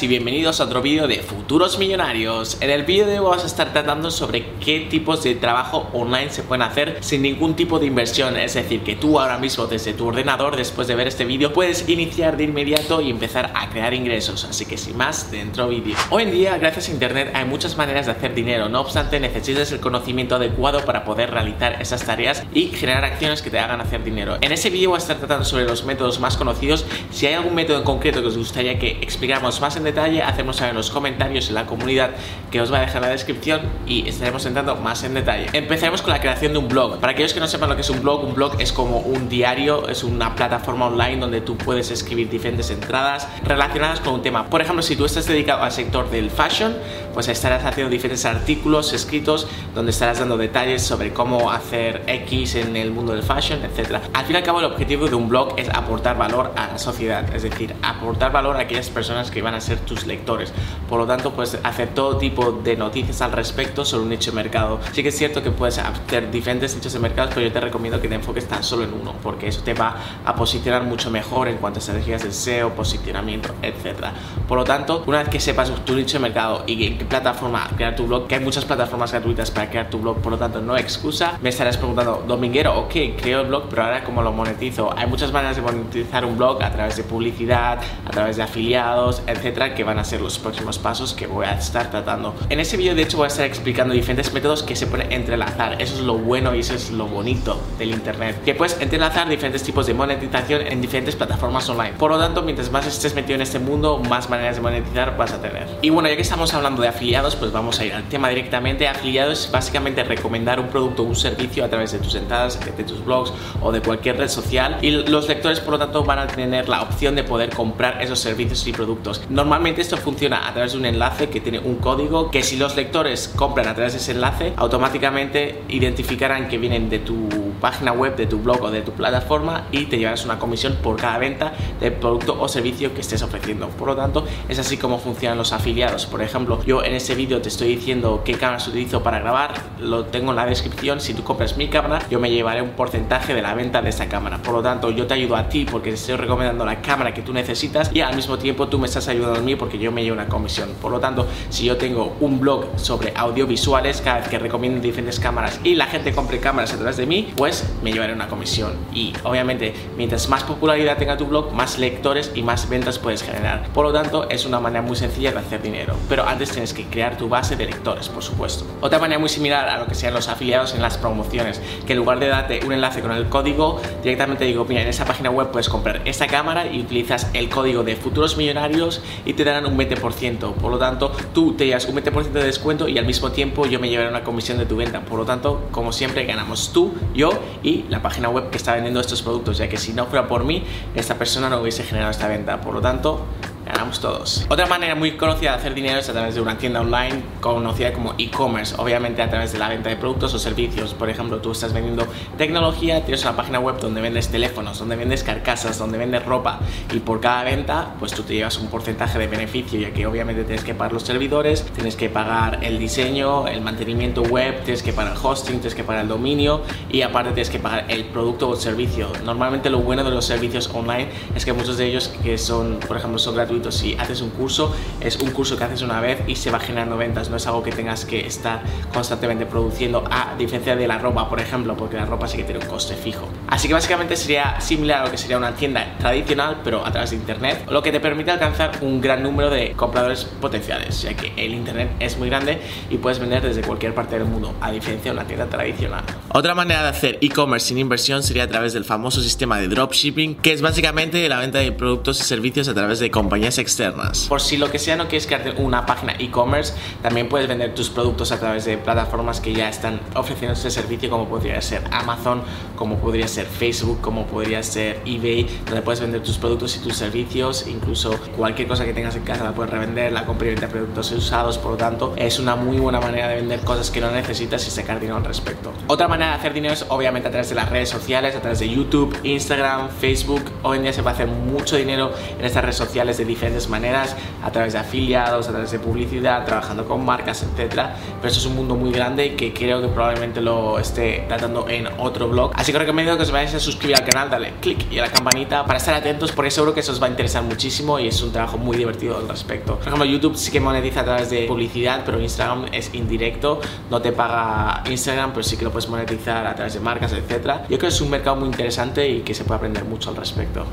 Y bienvenidos a otro vídeo de Futuros Millonarios. En el vídeo de hoy vamos a estar tratando sobre qué tipos de trabajo online se pueden hacer sin ningún tipo de inversión. Es decir, que tú ahora mismo desde tu ordenador, después de ver este vídeo, puedes iniciar de inmediato y empezar a crear ingresos. Así que sin más, dentro vídeo. Hoy en día, gracias a internet, hay muchas maneras de hacer dinero. No obstante, necesitas el conocimiento adecuado para poder realizar esas tareas y generar acciones que te hagan hacer dinero. En ese vídeo voy a estar tratando sobre los métodos más conocidos. Si hay algún método en concreto que os gustaría que explicáramos más en detalle, hacemos saber en los comentarios en la comunidad que os va a dejar en la descripción y estaremos entrando más en detalle. Empezaremos con la creación de un blog. Para aquellos que no sepan lo que es un blog, un blog es como un diario, es una plataforma online donde tú puedes escribir diferentes entradas relacionadas con un tema. Por ejemplo, si tú estás dedicado al sector del fashion, pues estarás haciendo diferentes artículos escritos donde estarás dando detalles sobre cómo hacer X en el mundo del fashion, etc. Al fin y al cabo, el objetivo de un blog es aportar valor a la sociedad, es decir, aportar valor a aquellas personas que van a ser tus lectores. Por lo tanto, puedes hacer todo tipo de noticias al respecto sobre un nicho de mercado. Sí que es cierto que puedes hacer diferentes nichos de mercado, pero yo te recomiendo que te enfoques tan solo en uno, porque eso te va a posicionar mucho mejor en cuanto a estrategias de SEO, posicionamiento, etc. Por lo tanto, una vez que sepas tu nicho de mercado y en qué plataforma crear tu blog, que hay muchas plataformas gratuitas para crear tu blog, por lo tanto, no excusa. Me estarás preguntando, Dominguero, ok, creo el blog, pero ahora cómo lo monetizo. Hay muchas maneras de monetizar un blog a través de publicidad, a través de afiliados, etcétera, que van a ser los próximos pasos que voy a estar tratando. En ese vídeo, de hecho, voy a estar explicando diferentes métodos que se pueden entrelazar. Eso es lo bueno y eso es lo bonito del Internet. Que puedes entrelazar diferentes tipos de monetización en diferentes plataformas online. Por lo tanto, mientras más estés metido en este mundo, más maneras de monetizar vas a tener. Y bueno, ya que estamos hablando de afiliados, pues vamos a ir al tema directamente. Afiliados es básicamente recomendar un producto o un servicio a través de tus entradas, de tus blogs o de cualquier red social. Y los lectores, por lo tanto, van a tener la opción de poder comprar esos servicios y productos. Normalmente esto funciona a través de un enlace que tiene un código que si los lectores compran a través de ese enlace, automáticamente identificarán que vienen de tu página web, de tu blog o de tu plataforma y te llevarás una comisión por cada venta del producto o servicio que estés ofreciendo. Por lo tanto, es así como funcionan los afiliados. Por ejemplo, yo en este vídeo te estoy diciendo qué cámaras utilizo para grabar, lo tengo en la descripción. Si tú compras mi cámara, yo me llevaré un porcentaje de la venta de esa cámara. Por lo tanto, yo te ayudo a ti porque te estoy recomendando la cámara que tú necesitas y al mismo tiempo tú me estás ayudando porque yo me llevo una comisión. Por lo tanto, si yo tengo un blog sobre audiovisuales, cada vez que recomiendo diferentes cámaras y la gente compre cámaras través de mí, pues me llevaré una comisión. Y obviamente, mientras más popularidad tenga tu blog, más lectores y más ventas puedes generar. Por lo tanto, es una manera muy sencilla de hacer dinero. Pero antes tienes que crear tu base de lectores, por supuesto. Otra manera muy similar a lo que sean los afiliados en las promociones, que en lugar de darte un enlace con el código, directamente digo, mira, en esa página web puedes comprar esta cámara y utilizas el código de futuros millonarios y te darán un 20%. Por lo tanto, tú te llevas un 20% de descuento y al mismo tiempo yo me llevaré una comisión de tu venta. Por lo tanto, como siempre, ganamos tú, yo y la página web que está vendiendo estos productos, ya que si no fuera por mí, esta persona no hubiese generado esta venta. Por lo tanto, ganamos todos. Otra manera muy conocida de hacer dinero es a través de una tienda online conocida como e-commerce, obviamente a través de la venta de productos o servicios. Por ejemplo, tú estás vendiendo tecnología, tienes una página web donde vendes teléfonos, donde vendes carcasas, donde vendes ropa y por cada venta, pues tú te llevas un porcentaje de beneficio, ya que obviamente tienes que pagar los servidores, tienes que pagar el diseño, el mantenimiento web, tienes que pagar el hosting, tienes que pagar el dominio y aparte tienes que pagar el producto o el servicio. Normalmente lo bueno de los servicios online es que muchos de ellos que son, por ejemplo, son gratuitos si haces un curso, es un curso que haces una vez y se va generando ventas, no es algo que tengas que estar constantemente produciendo, a diferencia de la ropa, por ejemplo, porque la ropa sí que tiene un coste fijo. Así que básicamente sería similar a lo que sería una tienda tradicional, pero a través de internet, lo que te permite alcanzar un gran número de compradores potenciales, ya que el internet es muy grande y puedes vender desde cualquier parte del mundo, a diferencia de una tienda tradicional. Otra manera de hacer e-commerce sin inversión sería a través del famoso sistema de dropshipping, que es básicamente la venta de productos y servicios a través de compañías externas. Por si lo que sea no quieres crearte una página e-commerce, también puedes vender tus productos a través de plataformas que ya están ofreciendo este servicio como podría ser Amazon, como podría ser Facebook, como podría ser eBay, donde puedes vender tus productos y tus servicios, incluso cualquier cosa que tengas en casa la puedes revender, la compra y venta productos usados, por lo tanto es una muy buena manera de vender cosas que no necesitas y sacar dinero al respecto. Otra manera de hacer dinero es obviamente a través de las redes sociales, a través de YouTube, Instagram, Facebook. Hoy en día se puede hacer mucho dinero en estas redes sociales de diferentes maneras, a través de afiliados, a través de publicidad, trabajando con marcas, etcétera. Pero eso es un mundo muy grande que creo que probablemente lo esté tratando en otro blog. Así que recomiendo que os vayáis a suscribir al canal, dale click y a la campanita para estar atentos porque seguro que eso os va a interesar muchísimo y es un trabajo muy divertido al respecto. Por ejemplo, YouTube sí que monetiza a través de publicidad, pero Instagram es indirecto, no te paga Instagram, pero sí que lo puedes monetizar a través de marcas, etcétera. Yo creo que es un mercado muy interesante y que se puede aprender mucho al respecto.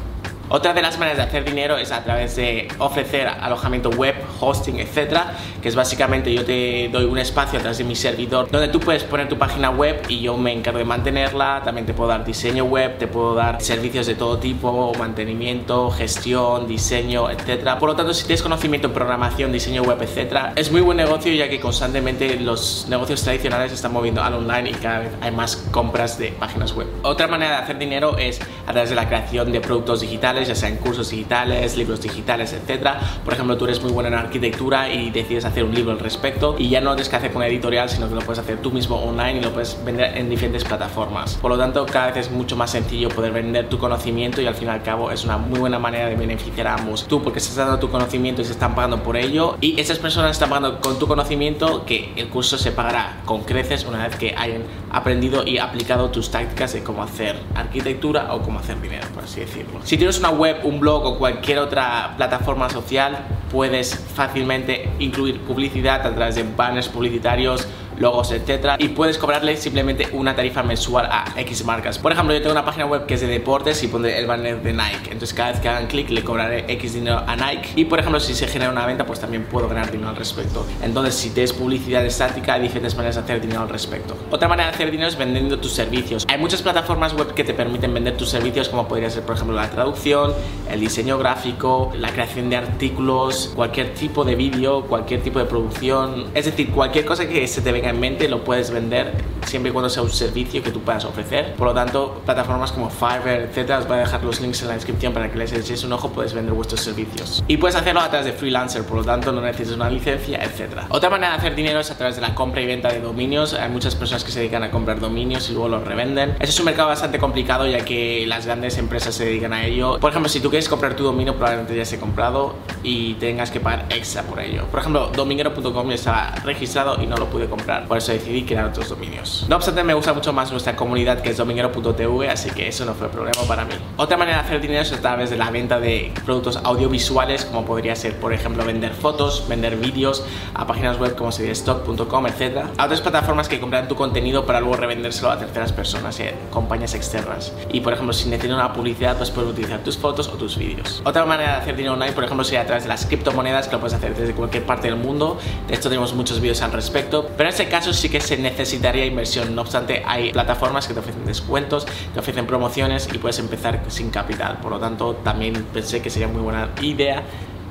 Otra de las maneras de hacer dinero es a través de ofrecer alojamiento web, hosting, etcétera, que es básicamente yo te doy un espacio a través de mi servidor donde tú puedes poner tu página web y yo me encargo de mantenerla. También te puedo dar diseño web, te puedo dar servicios de todo tipo, mantenimiento, gestión, diseño, etcétera. Por lo tanto, si tienes conocimiento en programación, diseño web, etcétera, es muy buen negocio ya que constantemente los negocios tradicionales se están moviendo al online y cada vez hay más compras de páginas web. Otra manera de hacer dinero es a través de la creación de productos digitales ya sean cursos digitales, libros digitales, etcétera. Por ejemplo, tú eres muy bueno en arquitectura y decides hacer un libro al respecto y ya no tienes que hacer con editorial, sino que lo puedes hacer tú mismo online y lo puedes vender en diferentes plataformas. Por lo tanto, cada vez es mucho más sencillo poder vender tu conocimiento y al fin y al cabo es una muy buena manera de beneficiar a ambos. Tú porque estás dando tu conocimiento y se están pagando por ello y esas personas están pagando con tu conocimiento que el curso se pagará con creces una vez que hayan aprendido y aplicado tus tácticas de cómo hacer arquitectura o cómo hacer dinero, por así decirlo. Si tienes una web, un blog o cualquier otra plataforma social, puedes fácilmente incluir publicidad a través de banners publicitarios logos, etcétera, y puedes cobrarle simplemente una tarifa mensual a X marcas. Por ejemplo, yo tengo una página web que es de deportes y pondré el banner de Nike. Entonces, cada vez que hagan clic, le cobraré X dinero a Nike. Y por ejemplo, si se genera una venta, pues también puedo ganar dinero al respecto. Entonces, si tienes publicidad estática, hay diferentes maneras de hacer dinero al respecto. Otra manera de hacer dinero es vendiendo tus servicios. Hay muchas plataformas web que te permiten vender tus servicios, como podría ser, por ejemplo, la traducción, el diseño gráfico, la creación de artículos, cualquier tipo de vídeo, cualquier tipo de producción. Es decir, cualquier cosa que se te venga en mente lo puedes vender siempre y cuando sea un servicio que tú puedas ofrecer. Por lo tanto, plataformas como Fiverr, etcétera, os voy a dejar los links en la descripción para que les echéis un ojo, puedes vender vuestros servicios. Y puedes hacerlo a través de freelancer, por lo tanto no necesitas una licencia, etcétera. Otra manera de hacer dinero es a través de la compra y venta de dominios. Hay muchas personas que se dedican a comprar dominios y luego los revenden. Ese es un mercado bastante complicado ya que las grandes empresas se dedican a ello. Por ejemplo, si tú quieres comprar tu dominio, probablemente ya esté comprado y tengas que pagar extra por ello. Por ejemplo, dominero.com estaba registrado y no lo pude comprar por eso decidí crear otros dominios. No obstante, me gusta mucho más nuestra comunidad que es dominguero.tv, así que eso no fue problema para mí. Otra manera de hacer dinero es a través de la venta de productos audiovisuales, como podría ser, por ejemplo, vender fotos, vender vídeos a páginas web como stock.com, etc. A otras plataformas que compran tu contenido para luego revendérselo a terceras personas y a compañías externas. Y, por ejemplo, si necesitas una publicidad, pues puedes utilizar tus fotos o tus vídeos. Otra manera de hacer dinero online, por ejemplo, sería a través de las criptomonedas, que lo puedes hacer desde cualquier parte del mundo. De esto tenemos muchos vídeos al respecto. Pero en este caso sí que se necesitaría inversión. No obstante, hay plataformas que te ofrecen descuentos, te ofrecen promociones y puedes empezar sin capital. Por lo tanto, también pensé que sería muy buena idea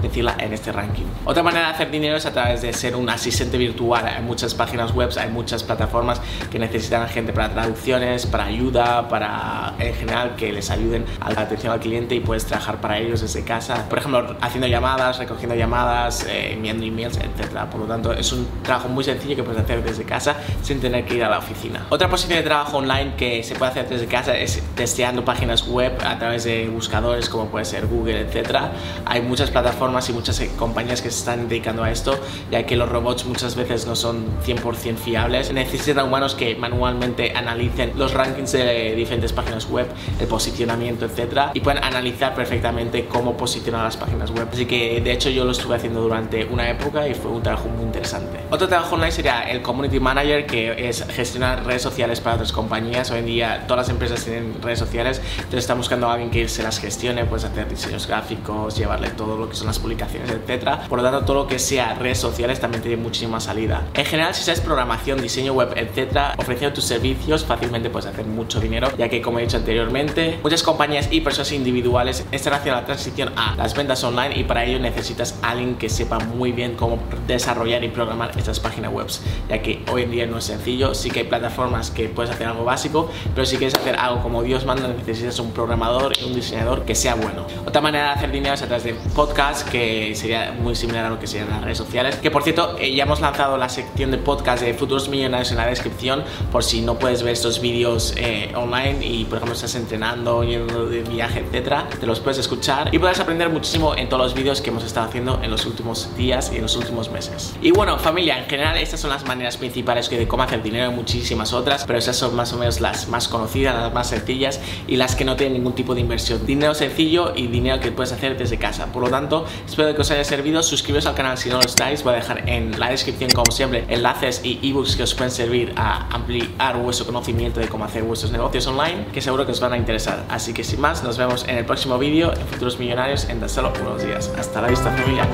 decirla en este ranking. Otra manera de hacer dinero es a través de ser un asistente virtual. Hay muchas páginas web, hay muchas plataformas que necesitan gente para traducciones, para ayuda, para en general que les ayuden a la atención al cliente y puedes trabajar para ellos desde casa. Por ejemplo, haciendo llamadas, recogiendo llamadas, eh, enviando emails, etc. Por lo tanto, es un trabajo muy sencillo que puedes hacer desde casa sin tener que ir a la oficina. Otra posición de trabajo online que se puede hacer desde casa es testeando páginas web a través de buscadores como puede ser Google, etc. Hay muchas plataformas y muchas eh, compañías que se están dedicando a esto, ya que los robots muchas veces no son 100% fiables. Necesitan humanos que manualmente analicen los rankings de diferentes páginas web, el posicionamiento, etcétera, y puedan analizar perfectamente cómo posicionar las páginas web. Así que de hecho yo lo estuve haciendo durante una época y fue un trabajo muy interesante. Otro trabajo online sería el Community Manager, que es gestionar redes sociales para otras compañías. Hoy en día todas las empresas tienen redes sociales, entonces están buscando a alguien que se las gestione, pues hacer diseños gráficos, llevarle todo lo que son las más publicaciones, etcétera. Por lo tanto, todo lo que sea redes sociales también tiene muchísima salida. En general, si sabes programación, diseño web, etcétera, ofreciendo tus servicios fácilmente puedes hacer mucho dinero, ya que como he dicho anteriormente, muchas compañías y personas individuales están haciendo la transición a las ventas online y para ello necesitas a alguien que sepa muy bien cómo desarrollar y programar estas páginas web, ya que hoy en día no es sencillo, sí que hay plataformas que puedes hacer algo básico, pero si quieres hacer algo como Dios manda, necesitas un programador y un diseñador que sea bueno. Otra manera de hacer dinero es a través de podcast, que sería muy similar a lo que serían las redes sociales, que por cierto, eh, ya hemos lanzado la sección de podcast de futuros millonarios en la descripción, por si no puedes ver estos vídeos eh, online y por ejemplo estás entrenando, yendo de viaje, etcétera, te los puedes escuchar y puedes aprender muchísimo en todos los vídeos que hemos estado haciendo en los últimos días y en los últimos meses. Y bueno, familia, en general estas son las maneras principales de cómo hacer dinero, muchísimas otras, pero esas son más o menos las más conocidas, las más sencillas y las que no tienen ningún tipo de inversión. Dinero sencillo y dinero que puedes hacer desde casa. Por lo tanto, espero que os haya servido. Suscribiros al canal si no lo estáis. Voy a dejar en la descripción, como siempre, enlaces y ebooks que os pueden servir a ampliar vuestro conocimiento de cómo hacer vuestros negocios online, que seguro que os van a interesar. Así que sin más, nos vemos en el próximo vídeo en Futuros Millonarios en tan solo unos días. Hasta la vista, familia.